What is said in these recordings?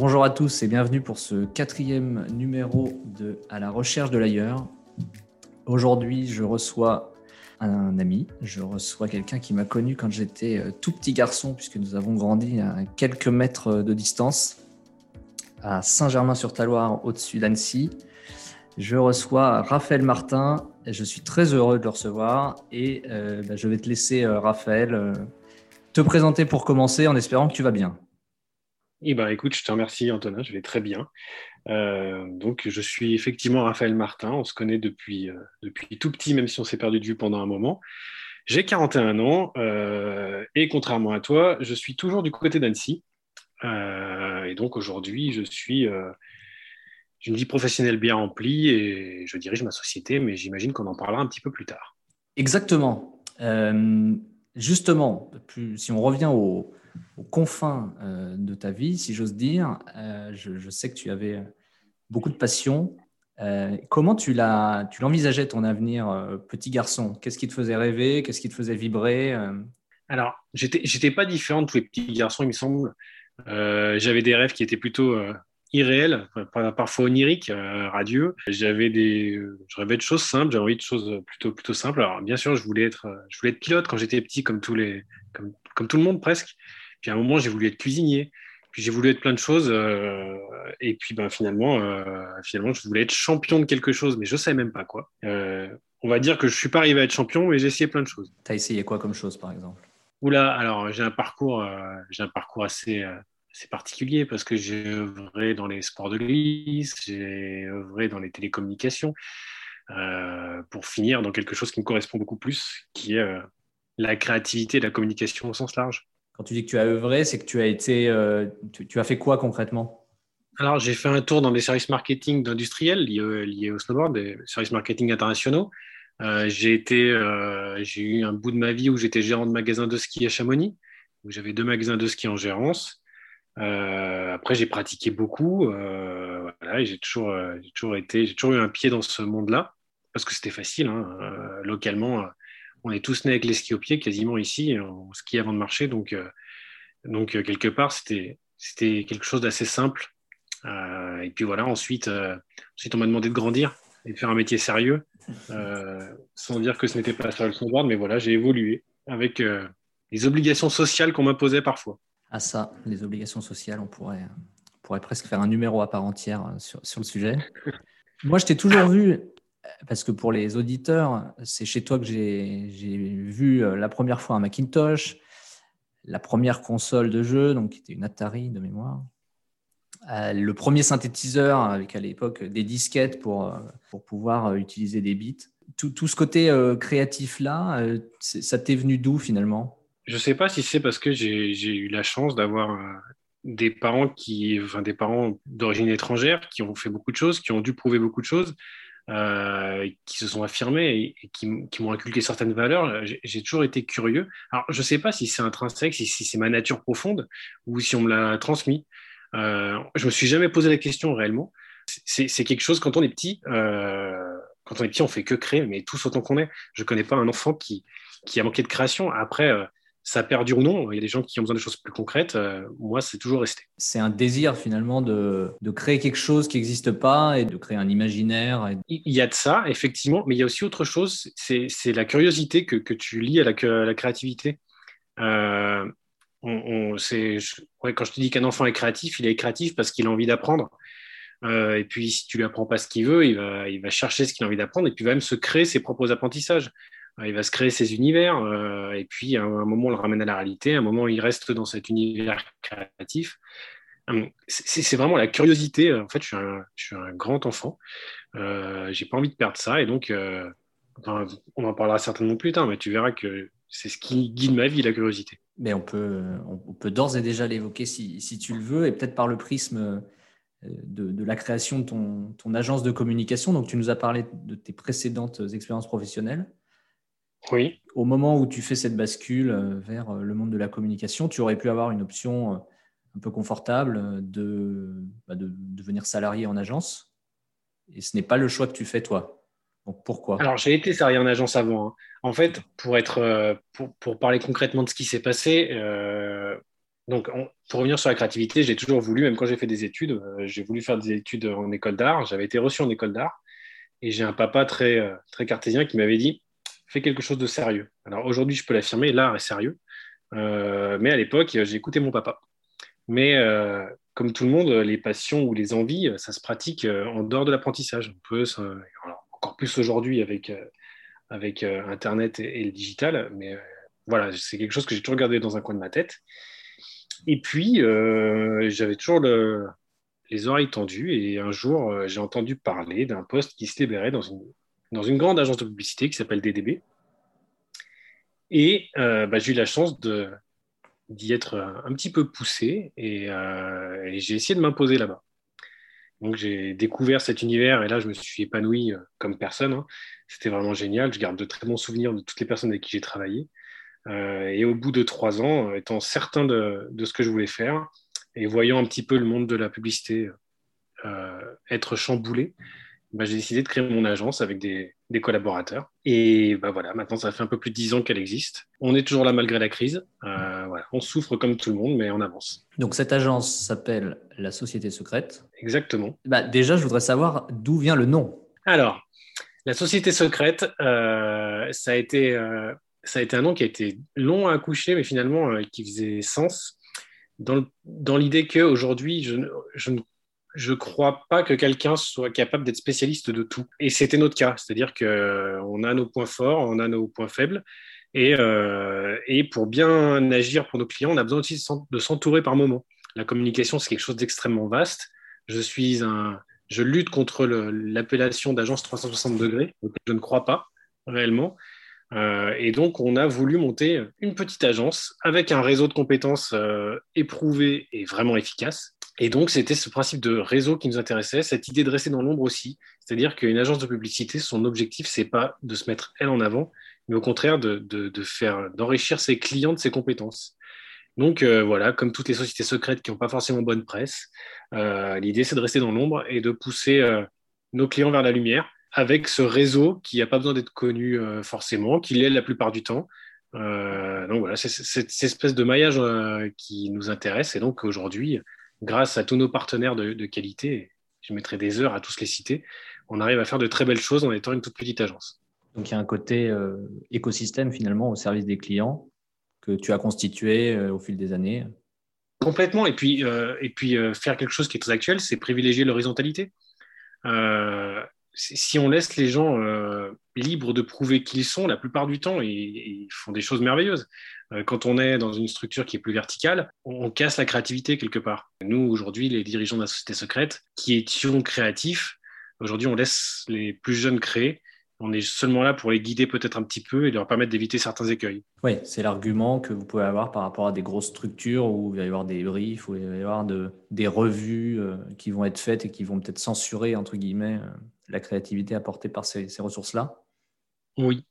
Bonjour à tous et bienvenue pour ce quatrième numéro de À la recherche de l'ailleurs. Aujourd'hui, je reçois un ami, je reçois quelqu'un qui m'a connu quand j'étais euh, tout petit garçon, puisque nous avons grandi à quelques mètres de distance, à Saint-Germain-sur-Taloire, au-dessus d'Annecy. Je reçois Raphaël Martin, et je suis très heureux de le recevoir, et euh, bah, je vais te laisser, euh, Raphaël, te présenter pour commencer en espérant que tu vas bien. Eh ben, écoute, je te remercie Antonin, je vais très bien. Euh, donc, je suis effectivement Raphaël Martin, on se connaît depuis, euh, depuis tout petit, même si on s'est perdu de vue pendant un moment. J'ai 41 ans euh, et contrairement à toi, je suis toujours du côté d'Annecy. et donc aujourd'hui, je suis une vie professionnelle bien remplie et je dirige ma société, mais j'imagine qu'on en parlera un petit peu plus tard. Exactement. Justement, si on revient au, aux confins euh, de ta vie, si j'ose dire. Euh, je, sais que tu avais beaucoup de passion. Euh, comment tu l'envisageais ton avenir, petit garçon? Qu'est-ce qui te faisait rêver? Qu'est-ce qui te faisait vibrer Alors, j'étais pas différent de tous les petits garçons, il me semble. J'avais des rêves qui étaient plutôt irréels, parfois oniriques, radieux. J'avais des, je rêvais de choses simples, j'avais envie de choses plutôt plutôt simples. Alors bien sûr, je voulais être, je voulais être pilote quand j'étais petit, comme tous les, comme, comme tout le monde presque. Puis à un moment, j'ai voulu être cuisinier. Puis j'ai voulu être plein de choses. Euh, et puis ben, finalement, euh, finalement, je voulais être champion de quelque chose, mais je ne savais même pas quoi. Euh, on va dire que je ne suis pas arrivé à être champion, mais j'ai essayé plein de choses. Tu as essayé quoi comme chose, par exemple? Oula, alors j'ai un parcours, j'ai un parcours assez, assez particulier parce que j'ai œuvré dans les sports de glisse, j'ai œuvré dans les télécommunications, pour finir dans quelque chose qui me correspond beaucoup plus, qui est la créativité et la communication au sens large. Quand tu dis que tu as œuvré, c'est que tu as été, euh, tu, as fait quoi concrètement? Alors, j'ai fait un tour dans des services marketing d'industriels liés, au snowboard, des services marketing internationaux. Euh, j'ai été, euh, j'ai eu un bout de ma vie où j'étais gérant de magasin de ski à Chamonix, où j'avais deux magasins de ski en gérance. Après, j'ai pratiqué beaucoup. Voilà, j'ai toujours, toujours été, j'ai toujours eu un pied dans ce monde-là parce que c'était facile. Hein, localement, on est tous nés avec les skis au pied quasiment ici, on skie avant de marcher. Donc, euh, donc euh, quelque part, c'était, c'était quelque chose d'assez simple. Euh, et puis voilà, ensuite, ensuite on m'a demandé de grandir et de faire un métier sérieux, sans dire que ce n'était pas ça le snowboard, mais voilà, j'ai évolué avec les obligations sociales qu'on m'imposait parfois. Ah ça, les obligations sociales, on pourrait, pourrait presque faire un numéro à part entière sur, sur le sujet. Moi, je t'ai toujours vu parce que pour les auditeurs, c'est chez toi que j'ai vu euh, la première fois un Macintosh, la première console de jeu, donc qui était une Atari de mémoire, euh, le premier synthétiseur avec à l'époque des disquettes pour, euh, pour pouvoir utiliser des bits. Tout, tout ce côté créatif-là, ça t'est venu d'où finalement? Je ne sais pas si c'est parce que j'ai eu la chance d'avoir des parents qui, enfin, des parents d'origine étrangère qui ont fait beaucoup de choses, qui ont dû prouver beaucoup de choses. Euh, qui se sont affirmés et, qui, m'ont inculqué certaines valeurs, j'ai toujours été curieux. Alors, je ne sais pas si c'est intrinsèque, si, si c'est ma nature profonde ou si on me l'a transmis. Euh, je me suis jamais posé la question réellement. C'est quelque chose, quand on est petit, euh, quand on est petit, on fait que créer, mais tous autant qu'on est. Je ne connais pas un enfant qui, qui a manqué de création. Après, euh, ça perdure ou non. Il y a des gens qui ont besoin de choses plus concrètes. Euh, moi, c'est toujours resté. C'est un désir finalement de, de créer quelque chose qui n'existe pas et de créer un imaginaire. Il y a de ça, effectivement, mais il y a aussi autre chose. C'est la curiosité que, que, tu lis à la, la créativité. Euh, on, ouais, quand je te dis qu'un enfant est créatif, il est créatif parce qu'il a envie d'apprendre. Euh, et puis, si tu lui apprends pas ce qu'il veut, il va, il va chercher ce qu'il a envie d'apprendre et puis il va même se créer ses propres apprentissages. Euh, il va se créer ses univers, euh, et puis à un moment, on le ramène à la réalité, à un moment, il reste dans cet univers créatif. Hum, c'est vraiment la curiosité. En fait, je suis un, grand enfant. Euh, j'ai pas envie de perdre ça, et donc, euh, on en parlera certainement plus tard, mais tu verras que c'est ce qui guide ma vie, la curiosité. Mais on peut, d'ores et déjà l'évoquer si, tu le veux, et peut-être par le prisme de, de, la création de ton, agence de communication. Donc, tu nous as parlé de tes précédentes expériences professionnelles. Oui. Au moment où tu fais cette bascule euh, vers euh, le monde de la communication, tu aurais pu avoir une option euh, un peu confortable de, bah, de devenir salarié en agence. Et ce n'est pas le choix que tu fais toi. Donc pourquoi? Alors j'ai été salarié en agence avant. Hein. En fait, pour, être, pour, pour, parler concrètement de ce qui s'est passé, donc, pour revenir sur la créativité, j'ai toujours voulu, même quand j'ai fait des études, j'ai voulu faire des études en école d'art. J'avais été reçu en école d'art et j'ai un papa très, très cartésien qui m'avait dit fais quelque chose de sérieux. Alors aujourd'hui, je peux l'affirmer, l'art est sérieux. mais à l'époque, j'ai écouté mon papa. Mais comme tout le monde, les passions ou les envies, ça se pratique en dehors de l'apprentissage. On peut, encore plus aujourd'hui avec, avec Internet et, le digital, mais voilà, c'est quelque chose que j'ai toujours gardé dans un coin de ma tête. Et puis, j'avais toujours les oreilles tendues et un jour, j'ai entendu parler d'un poste qui se libérait dans une, dans une grande agence de publicité qui s'appelle DDB. Et bah, j'ai eu la chance d'y être un petit peu poussé euh, et, j'ai essayé de m'imposer là-bas. Donc j'ai découvert cet univers et là je me suis épanoui euh, comme personne. Hein. C'était vraiment génial. Je garde de très bons souvenirs de toutes les personnes avec qui j'ai travaillé. Euh, et au bout de trois ans, étant certain de, ce que je voulais faire et voyant un petit peu le monde de la publicité être chamboulé, bah, j'ai décidé de créer mon agence avec des, collaborateurs. Et bah, voilà, maintenant, ça fait un peu plus de dix ans qu'elle existe. On est toujours là malgré la crise. Euh, voilà. On souffre comme tout le monde, mais on avance. Donc, cette agence s'appelle la Société Secrète. Exactement. Bah, déjà, je voudrais savoir d'où vient le nom. Alors, la Société Secrète, euh, ça, a été, euh, ça a été un nom qui a été long à accoucher, mais finalement qui faisait sens dans, dans l'idée qu'aujourd'hui, je, je ne je ne crois pas que quelqu'un soit capable d'être spécialiste de tout. Et c'était notre cas, c'est-à-dire qu'on a nos points forts, on a nos points faibles. Et, euh, et, pour bien agir pour nos clients, on a besoin aussi de s'entourer par moments. La communication, c'est quelque chose d'extrêmement vaste. Je suis un, je lutte contre l'appellation d'agence 360 degrés, je ne crois pas réellement. Euh, et donc, on a voulu monter une petite agence avec un réseau de compétences euh, éprouvé et vraiment efficace. Et donc, c'était ce principe de réseau qui nous intéressait, cette idée de rester dans l'ombre aussi. C'est-à-dire qu'une agence de publicité, son objectif, c'est pas de se mettre elle en avant, mais au contraire de, de, faire, d'enrichir ses clients de ses compétences. Donc euh, voilà, comme toutes les sociétés secrètes qui n'ont pas forcément bonne presse, l'idée c'est de rester dans l'ombre et de pousser nos clients vers la lumière avec ce réseau qui n'a pas besoin d'être connu euh, forcément, qui l'est la plupart du temps. Euh, donc voilà, c'est cette espèce de maillage euh, qui nous intéresse. Et donc aujourd'hui, grâce à tous nos partenaires de, qualité, je mettrai des heures à tous les citer, on arrive à faire de très belles choses en étant une toute petite agence. Donc il y a un côté écosystème finalement au service des clients que tu as constitué au fil des années. Complètement. Et puis, et puis faire quelque chose qui est très actuel, c'est privilégier l'horizontalité si on laisse les gens euh, libres de prouver qui ils sont, la plupart du temps, ils, font des choses merveilleuses. Euh, quand on est dans une structure qui est plus verticale, on, casse la créativité quelque part. Nous, aujourd'hui, les dirigeants de la société secrète, qui étions créatifs, aujourd'hui, on laisse les plus jeunes créer. On est seulement là pour les guider peut-être un petit peu et leur permettre d'éviter certains écueils. Oui, c'est l'argument que vous pouvez avoir par rapport à des grosses structures où il va y avoir des briefs, où il va y avoir des revues euh, qui vont être faites et qui vont peut-être censurer, entre guillemets, la créativité apportée par ces, ressources-là Oui.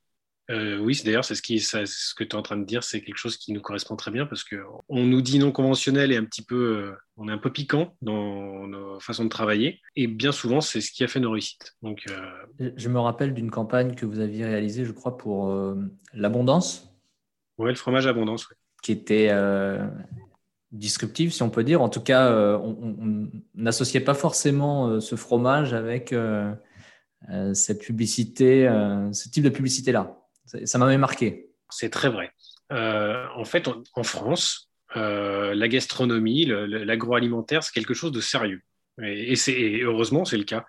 Euh, oui, d'ailleurs, c'est ce, qui, ce que tu es en train de dire, c'est quelque chose qui nous correspond très bien parce qu'on nous dit non conventionnel et un petit peu, euh, on est un peu piquant dans nos façons de travailler et bien souvent, c'est ce qui a fait nos réussites. Donc, euh, Je me rappelle d'une campagne que vous aviez réalisée, je crois, pour l'abondance. Oui, le fromage abondance, oui. Qui était disruptive, si on peut dire. En tout cas, on n'associait pas forcément ce fromage avec cette publicité, ce type de publicité-là. Ça, m'avait marqué. C'est très vrai. Euh, en fait, en France, la gastronomie, l'agroalimentaire, c'est quelque chose de sérieux. Et, et heureusement, c'est le cas.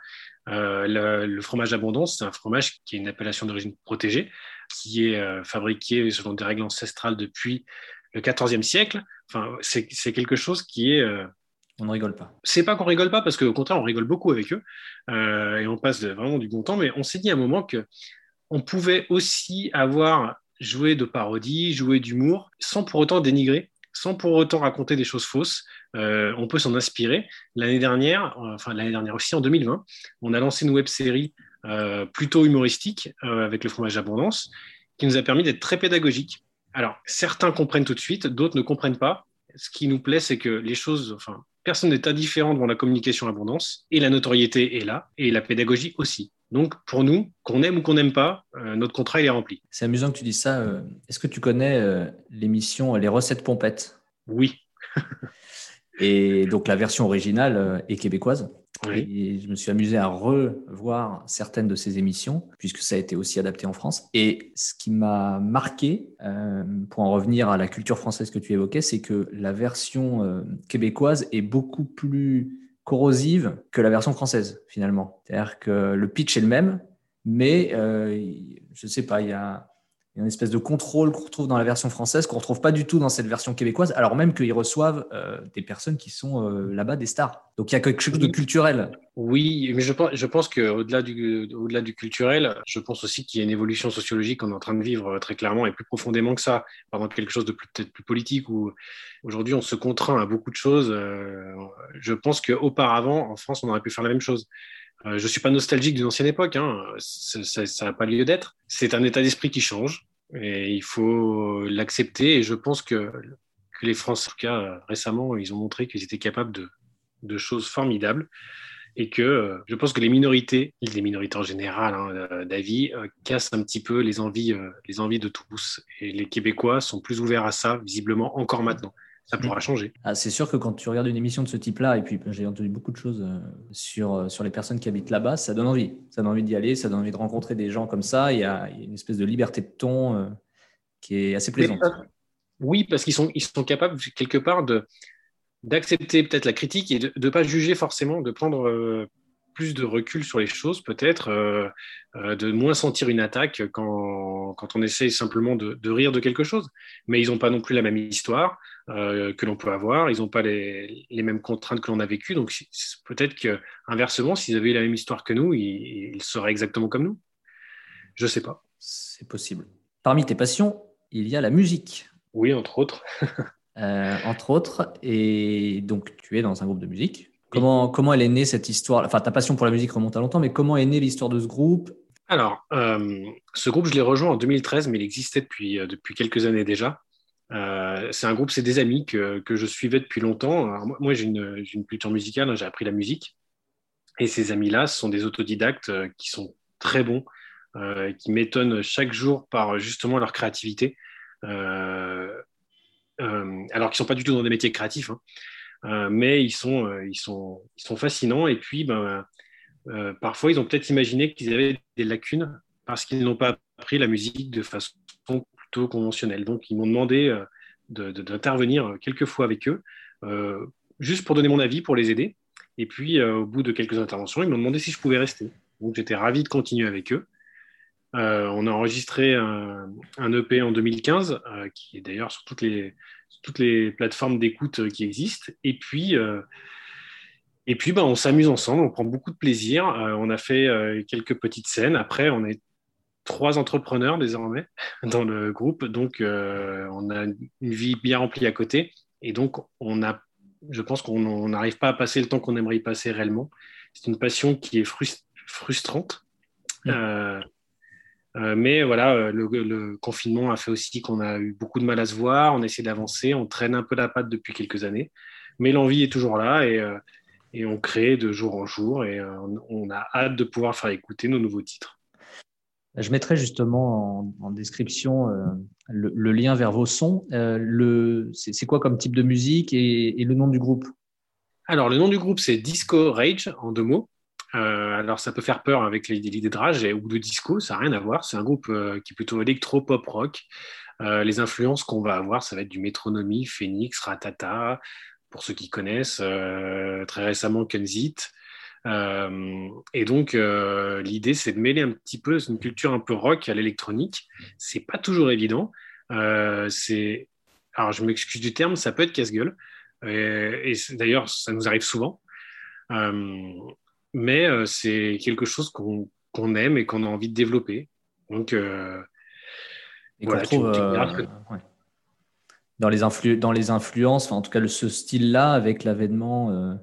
le, fromage abondance, c'est un fromage qui est une appellation d'origine protégée, qui est fabriqué selon des règles ancestrales depuis le XIVe siècle. Enfin, c'est quelque chose qui est on ne rigole pas. C'est pas qu'on rigole pas, parce qu'au contraire, on rigole beaucoup avec eux euh, et on passe vraiment du bon temps. Mais on s'est dit à un moment que on pouvait aussi avoir joué de parodie, joué d'humour, sans pour autant dénigrer, sans pour autant raconter des choses fausses. Euh, on peut s'en inspirer. L'année dernière, enfin l'année dernière aussi, en 2020, on a lancé une web série euh, plutôt humoristique avec le fromage d'abondance, qui nous a permis d'être très pédagogique. Alors, certains comprennent tout de suite, d'autres ne comprennent pas. Ce qui nous plaît, c'est que les choses, enfin, personne n'est indifférent devant la communication abondance, et la notoriété est là, et la pédagogie aussi. Donc, pour nous, qu'on aime ou qu'on n'aime pas, euh, notre contrat, il est rempli. C'est amusant que tu dises ça. Euh, est-ce que tu connais euh, l'émission Les recettes pompettes? Oui. Et donc la version originale est québécoise. Et je me suis amusé à revoir certaines de ces émissions, puisque ça a été aussi adapté en France. Et ce qui m'a marqué, euh, pour en revenir à la culture française que tu évoquais, c'est que la version euh, québécoise est beaucoup plus corrosive que la version française, finalement. C'est-à-dire que le pitch est le même, mais je ne sais pas, il y a une espèce de contrôle qu'on retrouve dans la version française, qu'on ne retrouve pas du tout dans cette version québécoise, alors même qu'ils reçoivent euh, des personnes qui sont euh, là-bas des stars. Donc il y a quelque chose de culturel. Oui, mais je pense, je pense qu'au-delà du, au-delà du culturel, je pense aussi qu'il y a une évolution sociologique qu'on est en train de vivre euh, très clairement et plus profondément que ça. Par exemple, quelque chose de peut-être plus politique où aujourd'hui on se contraint à beaucoup de choses. je pense qu'auparavant, en France, on aurait pu faire la même chose. je ne suis pas nostalgique d'une ancienne époque, hein. ça n'a pas lieu d'être. C'est un état d'esprit qui change. Et il faut l'accepter. Et je pense que, les Français, en tout cas récemment, ils ont montré qu'ils étaient capables de, choses formidables. Et que je pense que les minorités, les minorités en général hein, euh, d'avis, euh, cassent un petit peu les envies, euh, les envies de tous. Et les Québécois sont plus ouverts à ça, visiblement, encore maintenant ça pourra mm. changer. Ah, c'est sûr que quand tu regardes une émission de ce type-là, et puis ben, j'ai entendu beaucoup de choses euh, sur, euh, sur les personnes qui habitent là-bas, ça donne envie. Ça donne envie d'y aller, ça donne envie de rencontrer des gens comme ça. Il y a, une espèce de liberté de ton euh, qui est assez plaisante. Oui, parce qu'ils sont, ils sont capables quelque part de d'accepter peut-être la critique et de ne pas juger forcément, de prendre plus de recul sur les choses, peut-être, de moins sentir une attaque quand, quand on essaye simplement de, de, rire de quelque chose. Mais ils n'ont pas non plus la même histoire. Euh, que l'on peut avoir. Ils n'ont pas les, mêmes contraintes que l'on a vécues. Donc peut-être qu'inversement, s'ils avaient eu la même histoire que nous, ils, seraient exactement comme nous. Je ne sais pas. C'est possible. Parmi tes passions, il y a la musique. Oui, entre autres. Euh, entre autres. Et donc, tu es dans un groupe de musique. Comment, comment elle est née cette histoire? Enfin, ta passion pour la musique remonte à longtemps, mais comment est née l'histoire de ce groupe? Alors, euh, ce groupe, je l'ai rejoint en 2013, mais il existait depuis, depuis quelques années déjà. Euh, c'est un groupe, c'est des amis que, que, je suivais depuis longtemps. moi, j'ai une, une, culture musicale, hein, j'ai appris la musique. Et ces amis-là, ce sont des autodidactes euh, qui sont très bons, euh, qui m'étonnent chaque jour par justement leur créativité. alors qu'ils ne sont pas du tout dans des métiers créatifs, hein. mais ils sont, ils, sont, ils sont fascinants. Et puis, ben, parfois, ils ont peut-être imaginé qu'ils avaient des lacunes parce qu'ils n'ont pas appris la musique de façon conventionnel. Donc, ils m'ont demandé euh, d'intervenir quelques fois avec eux, euh, juste pour donner mon avis, pour les aider. Et puis, euh, au bout de quelques interventions, ils m'ont demandé si je pouvais rester. Donc, j'étais ravi de continuer avec eux. on a enregistré un, EP en 2015, qui est d'ailleurs sur toutes les, plateformes d'écoute qui existent. Et puis, et puis ben, on s'amuse ensemble, on prend beaucoup de plaisir. on a fait quelques petites scènes. Après, on est trois entrepreneurs désormais dans le groupe, donc euh, on a une vie bien remplie à côté, et donc on a, je pense qu'on n'arrive pas à passer le temps qu'on aimerait y passer réellement. C'est une passion qui est frustrante, euh, euh, mais voilà, le, confinement a fait aussi qu'on a eu beaucoup de mal à se voir, on essaie d'avancer, on traîne un peu la patte depuis quelques années, mais l'envie est toujours là et, et, on crée de jour en jour. Et on a hâte de pouvoir faire écouter nos nouveaux titres. Je mettrai justement en, description euh, le, lien vers vos sons. Euh, c'est quoi comme type de musique et, le nom du groupe? Alors, le nom du groupe, c'est Disco Rage, en deux mots. Euh, alors, ça peut faire peur avec l'idée de rage ou de disco, ça n'a rien à voir. C'est un groupe qui est plutôt électro-pop-rock. les influences qu'on va avoir, ça va être du Métronomie, Phoenix, Ratata, pour ceux qui connaissent, très récemment Kunzit. Euh, et donc, euh, l'idée, c'est de mêler un petit peu une culture un peu rock à l'électronique. C'est pas toujours évident. Euh, c'est, alors, je m'excuse du terme, ça peut être casse-gueule. Et, d'ailleurs, ça nous arrive souvent. mais c'est quelque chose qu'on aime et qu'on a envie de développer. Donc, et voilà, trouve, dans, les dans les influences, en tout cas ce style-là, avec l'avènement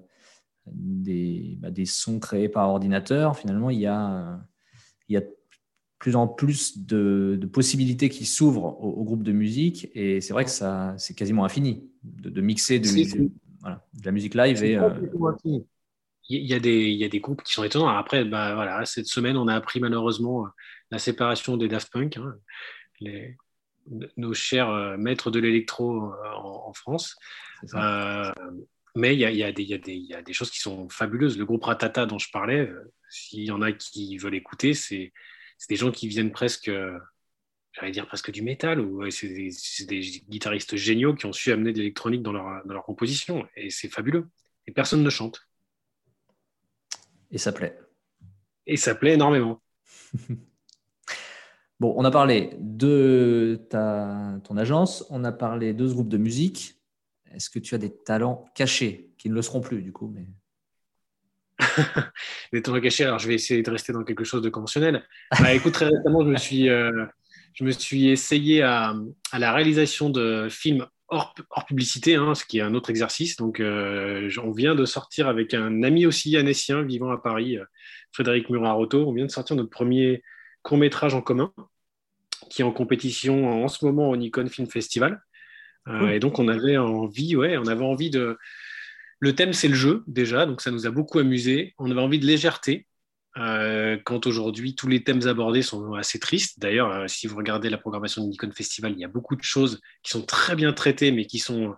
des, bah, des, sons créés par ordinateur, finalement, il y a, il y a plus en plus de, possibilités qui s'ouvrent au, groupe de musique. Et c'est vrai que ça, c'est quasiment infini de, mixer de, voilà, de, la musique live. Et, euh, il, y a des, il y a des groupes qui sont étonnants. Après, bah, voilà, cette semaine, on a appris malheureusement la séparation des Daft Punk. Hein. Les, nos chers maîtres de l'électro en, France. Mais il y a, y, a y a, des choses qui sont fabuleuses. Le groupe Ratata dont je parlais, s'il y en a qui veulent écouter, c'est des gens qui viennent presque j'allais dire presque du métal, ou c'est des, guitaristes géniaux qui ont su amener de l'électronique dans leur, dans leur composition, et c'est fabuleux. Et personne ne chante. Et ça plaît. Et ça plaît énormément. bon, on a parlé de ta, ton agence, on a parlé de ce groupe de musique. Est-ce que tu as des talents cachés, qui ne le seront plus du coup mais... des talents cachés, alors je vais essayer de rester dans quelque chose de conventionnel. Bah, écoute, très récemment, je me suis, euh, je me suis essayé à, la réalisation de films hors, publicité, hein, ce qui est un autre exercice. Donc, euh, on vient de sortir avec un ami aussi annécien vivant à Paris, euh, Frédéric Murat-Roto. On vient de sortir notre premier court métrage en commun, qui est en compétition en ce moment au Nikon Film Festival. Euh, et donc, on avait envie, ouais, on avait envie de. Le thème, c'est le jeu déjà, donc ça nous a beaucoup amusé. On avait envie de légèreté, euh, quand aujourd'hui tous les thèmes abordés sont assez tristes. D'ailleurs, euh, si vous regardez la programmation du Nikon Festival, il y a beaucoup de choses qui sont très bien traitées, mais qui sont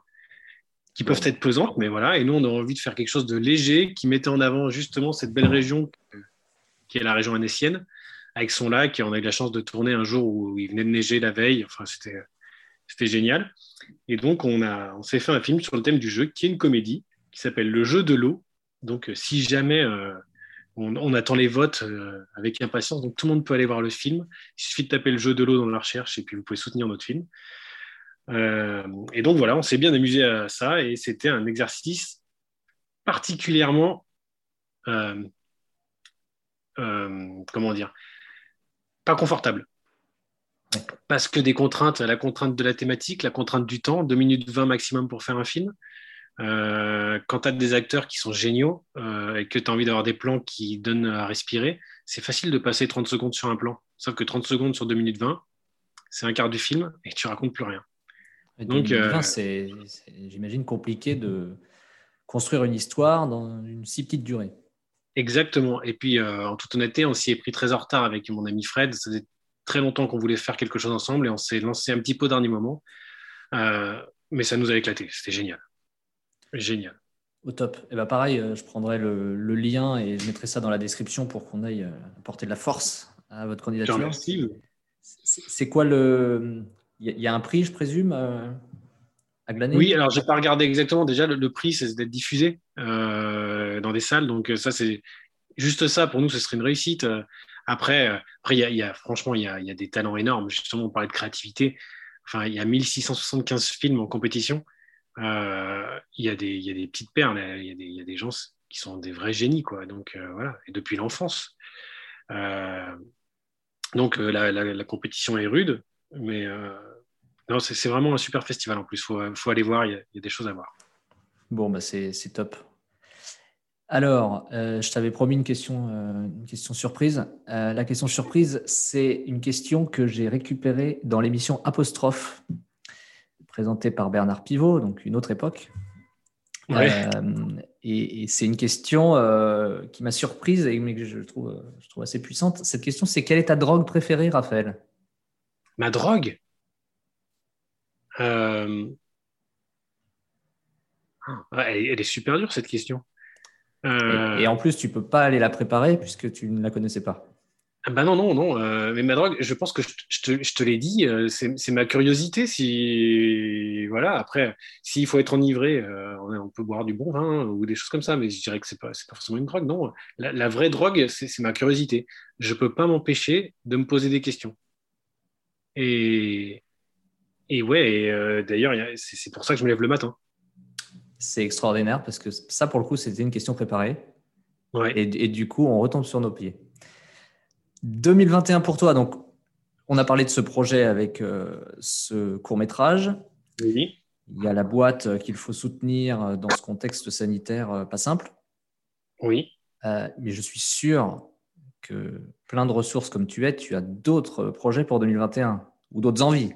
qui peuvent être pesantes. Mais voilà, et nous, on a envie de faire quelque chose de léger qui mettait en avant justement cette belle région qui est la région annécienne, avec son lac. Et on a eu la chance de tourner un jour où il venait de neiger la veille. Enfin, c'était c'était génial. Et donc, on, on s'est fait un film sur le thème du jeu, qui est une comédie, qui s'appelle Le jeu de l'eau. Donc, si jamais euh, on, attend les votes euh, avec impatience, donc tout le monde peut aller voir le film. Il suffit de taper le jeu de l'eau dans la recherche et puis vous pouvez soutenir notre film. Euh, et donc voilà, on s'est bien amusé à ça et c'était un exercice particulièrement, euh, comment dire, pas confortable. Parce que des contraintes, la contrainte de la thématique, la contrainte du temps, 2 minutes 20 maximum pour faire un film, euh, quand tu as des acteurs qui sont géniaux euh, et que tu as envie d'avoir des plans qui donnent à respirer, c'est facile de passer 30 secondes sur un plan. Sauf que 30 secondes sur 2 minutes 20, c'est un quart du film et tu racontes plus rien. Donc, euh, c'est, j'imagine, compliqué de construire une histoire dans une si petite durée. Exactement. Et puis, en toute honnêteté, on s'y est pris très en retard avec mon ami Fred. Ça faisait très longtemps qu'on voulait faire quelque chose ensemble et on s'est lancé un petit peu au dernier moment. mais ça nous a éclaté. C'était génial. Génial. Au top. Et bah pareil, euh, je prendrai le, lien et je mettrai ça dans la description pour qu'on aille euh, apporter de la force à votre candidature. Merci. C'est quoi le. Il y, a un prix, je présume, euh, à glaner? Oui, alors je n'ai pas regardé exactement. Déjà, le, prix, c'est d'être diffusé dans des salles. Donc, ça, c'est juste ça. Pour nous, ce serait une réussite. Après, après y a, franchement, il y a, y a, des talents énormes. Justement, on parlait de créativité. Enfin, il y a 1675 films en compétition. Euh, il y, a des, y a des petites perles, il y, y, a des gens qui sont des vrais génies, quoi. Donc euh, voilà, et depuis l'enfance. Euh, donc la, la, compétition est rude, mais non, c'est vraiment un super festival en plus. Il faut, faut, aller voir, il y, a des choses à voir. Bon, bah c'est top. Alors, je t'avais promis une question, une question surprise. la question surprise, c'est une question que j'ai récupérée dans l'émission Apostrophe présenté par Bernard Pivot, donc une autre époque. Euh, et, c'est une question euh, qui m'a surprise et mais que je trouve, je trouve assez puissante. Cette question, c'est quelle est ta drogue préférée, Raphaël? Ma drogue? Euh, ah, elle, est super dure, cette question. Et, et, en plus, tu peux pas aller la préparer puisque tu ne la connaissais pas. Ah bah non, non, non. Euh, mais ma drogue, je pense que je, te, je te l'ai dit, euh, c'est ma curiosité. Si voilà, après, s'il faut être enivré, euh, on, peut boire du bon vin ou des choses comme ça. Mais je dirais que c'est pas, pas forcément une drogue. Non, la, vraie drogue, c'est ma curiosité. Je peux pas m'empêcher de me poser des questions. Et et ouais, d'ailleurs, c'est pour ça que je me lève le matin. C'est extraordinaire parce que ça, pour le coup, c'était une question préparée. Ouais. et du coup, on retombe sur nos pieds. 2021 pour toi, donc on a parlé de ce projet avec euh, ce court métrage. Oui. Il y a la boîte qu'il faut soutenir dans ce contexte sanitaire euh, pas simple. Oui. Euh, mais je suis sûr que plein de ressources comme tu es, tu as d'autres projets pour 2021 ou d'autres envies.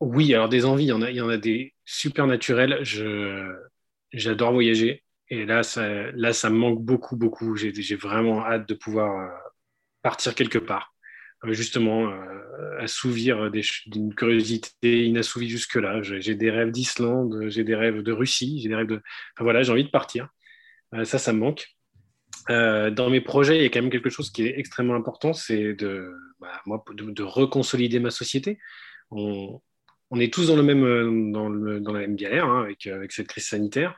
oui, alors des envies, il y en a, il y en a des super naturelles. Je, j'adore voyager. Et là, ça, là, ça me manque beaucoup, beaucoup. J'ai vraiment hâte de pouvoir euh, partir quelque part. justement assouvir d'une curiosité inassouvie jusque-là. J'ai des rêves d'Islande, j'ai des rêves de Russie, j'ai des rêves de. Enfin, voilà, j'ai envie de partir. ça, ça me manque. dans mes projets, il y a quand même quelque chose qui est extrêmement important, c'est de, bah, moi, de, reconsolider ma société. On, on, est tous dans, le même, dans, le, dans la même galère hein, avec, avec, cette crise sanitaire.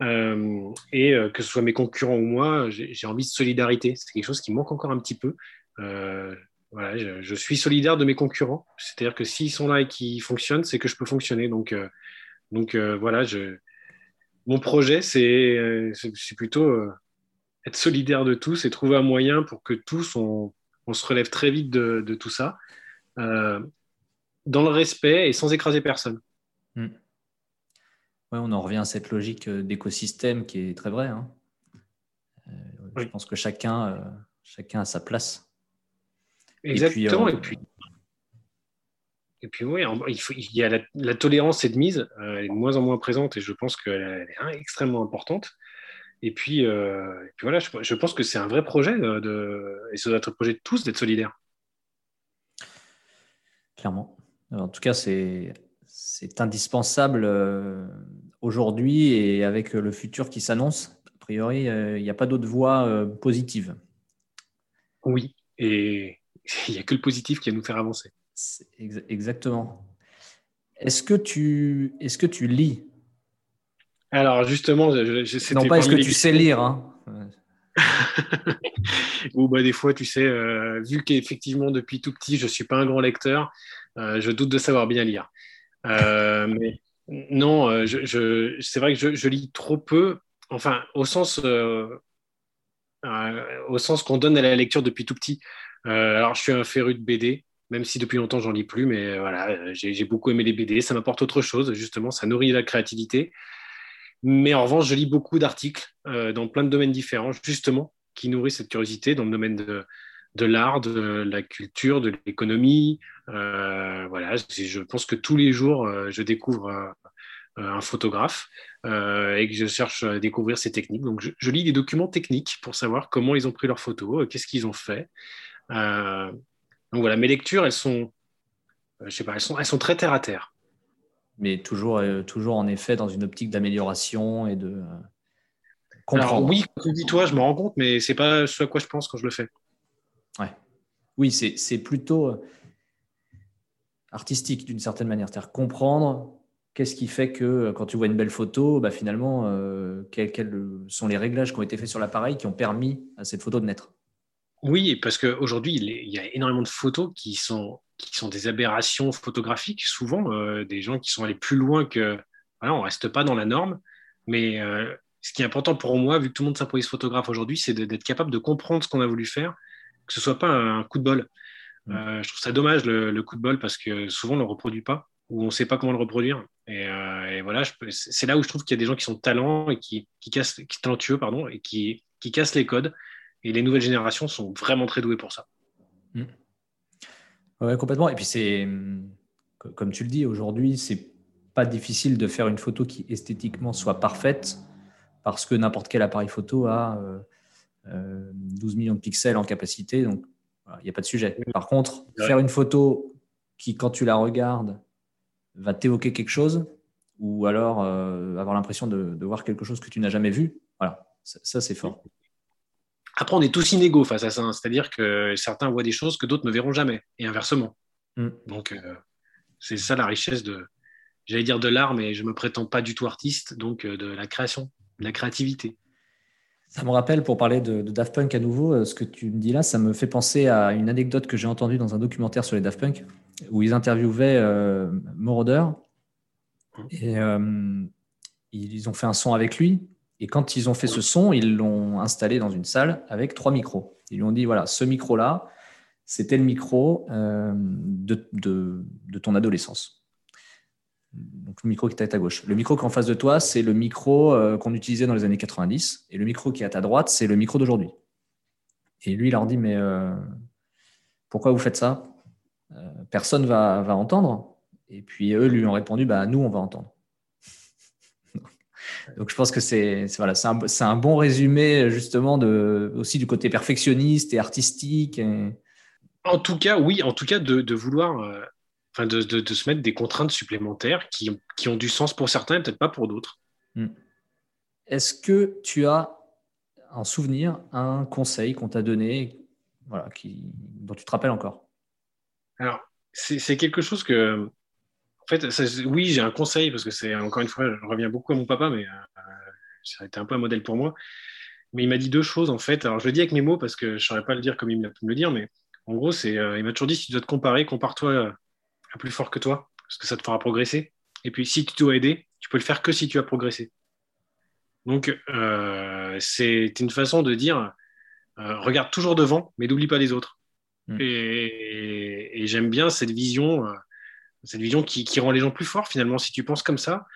Euh, et euh, que ce soit mes concurrents ou moi, j'ai envie de solidarité. C'est quelque chose qui manque encore un petit peu. Euh, voilà, je, suis solidaire de mes concurrents. C'est-à-dire que s'ils sont là et qu'ils fonctionnent, c'est que je peux fonctionner. Donc, donc voilà, mon projet, c'est plutôt être solidaire de tous et trouver un moyen pour que tous, on, on se relève très vite de tout ça, dans le respect et sans écraser personne. Mm on en revient à cette logique euh, d'écosystème qui est très vraie. Hein. Euh, je pense que chacun, euh, chacun a sa place. Exactement. Et puis, et puis, oui, il, faut, il y a la, tolérance est de mise, elle est de moins en moins présente et je pense qu'elle est hein, extrêmement importante. Et puis, voilà, je, pense que c'est un vrai projet de, et ça doit être un projet de tous d'être solidaire. Clairement. En tout cas, c'est indispensable euh, aujourd'hui et avec le futur qui s'annonce. A priori, euh, il n'y a pas d'autre voie euh, positive. Oui, et il n'y a que le positif qui va nous faire avancer. Exactement. Est-ce que tu, est-ce que tu lis? Alors justement, je, non pas est-ce que tu sais lire. Hein. Ou bah, des fois, tu sais, vu qu'effectivement depuis tout petit, je ne suis pas un grand lecteur, je doute de savoir bien lire. Euh, mais non, euh, je, c'est vrai que je, lis trop peu, enfin, au sens, euh, au sens qu'on donne à la lecture depuis tout petit. alors, je suis un féru de BD, même si depuis longtemps j'en lis plus, mais voilà, j'ai beaucoup aimé les BD, ça m'apporte autre chose, justement, ça nourrit la créativité. Mais en revanche, je lis beaucoup d'articles dans plein de domaines différents, justement, qui nourrissent cette curiosité dans le domaine de, l'art, de la culture, de l'économie. Euh, voilà, je pense que tous les jours, euh, je découvre euh, un photographe et que je cherche à découvrir ses techniques. Donc, je, lis des documents techniques pour savoir comment ils ont pris leurs photos, qu'est-ce qu'ils ont fait. donc voilà, mes lectures, elles sont, je sais pas, elles sont, elles sont très terre à terre. Mais toujours, toujours en effet dans une optique d'amélioration et de comprendre. Alors, oui, tu dis toi, je me rends compte, mais c'est pas ce à quoi je pense quand je le fais. Ouais. Oui, c'est plutôt euh, artistique d'une certaine manière. C'est-à-dire comprendre qu'est-ce qui fait que euh, quand tu vois une belle photo, bah, finalement, euh, quels, sont les réglages qui ont été faits sur l'appareil qui ont permis à cette photo de naître. Oui, parce qu'aujourd'hui, il y a énormément de photos qui sont, qui sont des aberrations photographiques, souvent des gens qui sont allés plus loin que... Voilà, on ne reste pas dans la norme, mais ce qui est important pour moi, vu que tout le monde s'improvise photographe aujourd'hui, c'est d'être capable de comprendre ce qu'on a voulu faire que ce soit pas un coup de bol. Mm. Euh, je trouve ça dommage le, coup de bol parce que souvent on ne le reproduit pas ou on ne sait pas comment le reproduire. Et, euh, voilà, c'est là où je trouve qu'il y a des gens qui sont talents et qui, cassent, qui talentueux pardon, et qui, qui cassent les codes. Et les nouvelles générations sont vraiment très douées pour ça. Mm. Oui, complètement. Et puis c'est, comme tu le dis, aujourd'hui, c'est pas difficile de faire une photo qui esthétiquement soit parfaite parce que n'importe quel appareil photo a euh, 12 millions de pixels en capacité, donc il n'y a pas de sujet. Par contre, faire une photo qui, quand tu la regardes, va t'évoquer quelque chose, ou alors euh, avoir l'impression de, voir quelque chose que tu n'as jamais vu, voilà, ça, c'est fort. Après, on est tous inégaux face à ça, hein. c'est-à-dire que certains voient des choses que d'autres ne verront jamais, et inversement. Mm. Donc, euh, c'est ça la richesse de, j'allais dire de l'art, mais je ne me prétends pas du tout artiste, donc euh, de la création, de la créativité. Ça me rappelle, pour parler de, Daft Punk à nouveau, euh, ce que tu me dis là, ça me fait penser à une anecdote que j'ai entendue dans un documentaire sur les Daft Punk, où ils interviewaient euh, Moroder. Et euh, ils ont fait un son avec lui. Et quand ils ont fait ce son, ils l'ont installé dans une salle avec trois micros. Ils lui ont dit voilà, ce micro-là, c'était le micro de, de ton adolescence donc le micro qui est à ta gauche. Le micro qui est en face de toi, c'est le micro euh, qu'on utilisait dans les années 90. Et le micro qui est à ta droite, c'est le micro d'aujourd'hui. Et lui, il leur dit, mais euh, pourquoi vous faites ça? Euh, Personne va, va entendre. Et puis eux lui ont répondu, bah, nous, on va entendre. Donc je pense que c'est voilà, un, un, bon résumé justement de, aussi du côté perfectionniste et artistique. En tout cas, oui, en tout cas, de, vouloir, euh, enfin, de, se mettre des contraintes supplémentaires qui, ont du sens pour certains et peut-être pas pour d'autres. Hmm. Est-ce que tu as un souvenir, un conseil qu'on t'a donné, voilà, qui, dont tu te rappelles encore? Alors, c'est quelque chose que, en fait, oui, j'ai un conseil parce que c'est encore une fois, je reviens beaucoup à mon papa, mais euh, ça a été un peu un modèle pour moi. Mais il m'a dit deux choses en fait. Alors je le dis avec mes mots parce que je ne saurais pas le dire comme il m'a pu me le dire, mais en gros, c'est, euh, il m'a toujours dit si tu dois te comparer, compare-toi euh, à plus fort que toi, parce que ça te fera progresser. Et puis si tu dois aider, tu peux le faire que si tu as progressé. Donc euh, c'est une façon de dire regarde toujours devant, mais n'oublie pas les autres. Mm. Et, j'aime bien cette vision, cette vision qui, qui, rend les gens plus forts finalement. Si tu penses comme ça,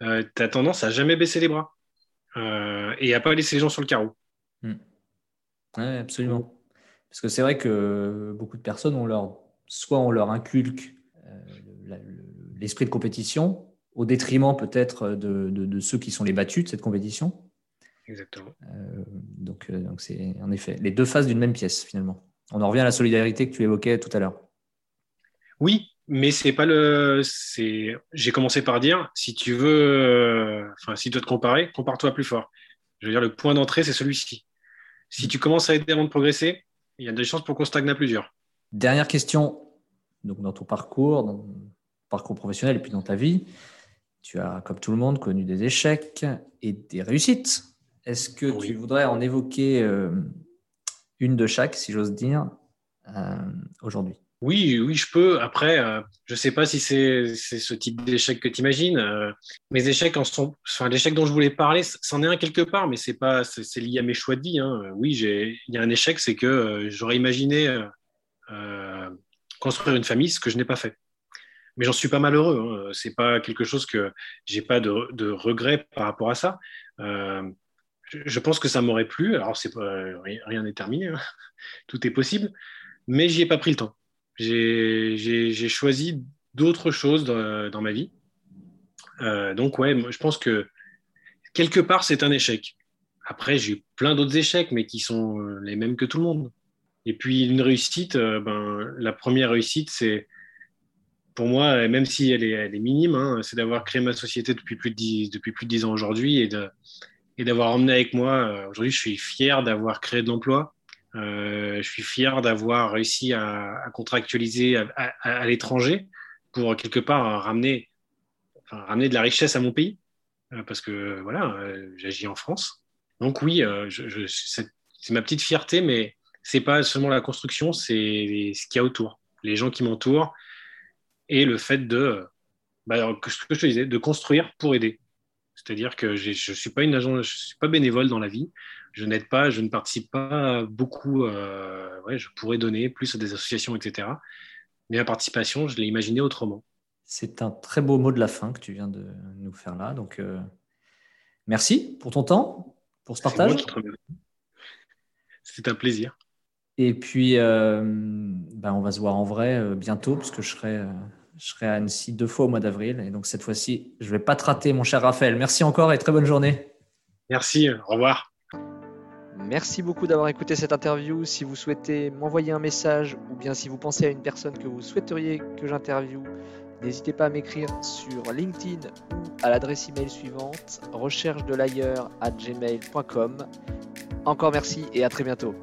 tu as tendance à jamais baisser les bras. Euh, et à pas laisser les gens sur le carreau. Oui, absolument. Parce que c'est vrai que beaucoup de personnes, leur, soit on leur inculque euh, l'esprit de compétition, au détriment peut-être de, de, ceux qui sont les battus de cette compétition. Exactement. Euh, donc, donc c'est en effet les deux faces d'une même pièce finalement. On en revient à la solidarité que tu évoquais tout à l'heure. Oui, mais c'est pas le. C'est. J'ai commencé par dire, si tu veux, euh, enfin, si tu dois te comparer, compare-toi plus fort. Je veux dire, le point d'entrée, c'est celui-ci. Si tu commences à aider avant de progresser, il y a des chances pour qu'on stagne à plusieurs. Dernière question. Donc, dans ton parcours, dans ton parcours professionnel et puis dans ta vie, tu as, comme tout le monde, connu des échecs et des réussites. Est-ce que tu voudrais en évoquer euh, une de chaque, si j'ose dire, euh, aujourd'hui? Oui, oui, je peux. Après, euh, je ne sais pas si c'est ce type d'échec que tu imagines. Euh, mes échecs en sont. Enfin, l'échec dont je voulais parler, c'en est un quelque part, mais c'est pas. C'est lié à mes choix de vie. Hein. Oui, il y a un échec, c'est que euh, j'aurais imaginé construire une famille, ce que je n'ai pas fait. Mais j'en suis pas malheureux. Hein. C'est pas quelque chose que j'ai pas de, regret par rapport à ça. Je, pense que ça m'aurait plu. Alors, rien n'est terminé. Hein. Tout est possible, mais j'y ai pas pris le temps j'ai choisi d'autres choses dans, ma vie. Euh, donc, ouais, je pense que quelque part, c'est un échec. Après, j'ai eu plein d'autres échecs, mais qui sont euh, les mêmes que tout le monde. Et puis, une réussite, euh, ben, la première réussite, c'est pour moi, même si elle est, elle est minime, hein, c'est d'avoir créé ma société depuis plus de 10, depuis plus de 10 ans aujourd'hui et d'avoir et emmené avec moi. aujourd'hui, je suis fier d'avoir créé de l'emploi, euh, je suis fier d'avoir réussi à, contractualiser à, l'étranger pour quelque part ramener, ramener de la richesse à mon pays, euh, parce que voilà, euh, j'agis en France. Donc oui, c'est ma petite fierté, mais c'est pas seulement la construction, c'est ce qu'il y a autour, les gens qui m'entourent et le fait de, bah, que je disais, de construire pour aider. C'est-à-dire que je ne suis pas une je suis pas bénévole dans la vie je n'aide pas, je ne participe pas beaucoup. Euh, ouais, je pourrais donner plus à des associations, etc. Mais ma participation, je l'ai imaginé autrement. C'est un très beau mot de la fin que tu viens de nous faire là. Donc, euh, merci pour ton temps, pour ce partage. C'est un plaisir. Et puis, euh, ben on va se voir en vrai bientôt, parce que je serai, je serai à Annecy deux fois au mois d'avril. Et donc, cette fois-ci, je ne vais pas te rater, mon cher Raphaël. Merci encore et très bonne journée. Merci, au revoir. Merci beaucoup d'avoir écouté cette interview. Si vous souhaitez m'envoyer un message ou bien si vous pensez à une personne que vous souhaiteriez que j'interviewe, n'hésitez pas à m'écrire sur LinkedIn ou à l'adresse email suivante recherche de l'ailleurs à gmail.com. Encore merci et à très bientôt.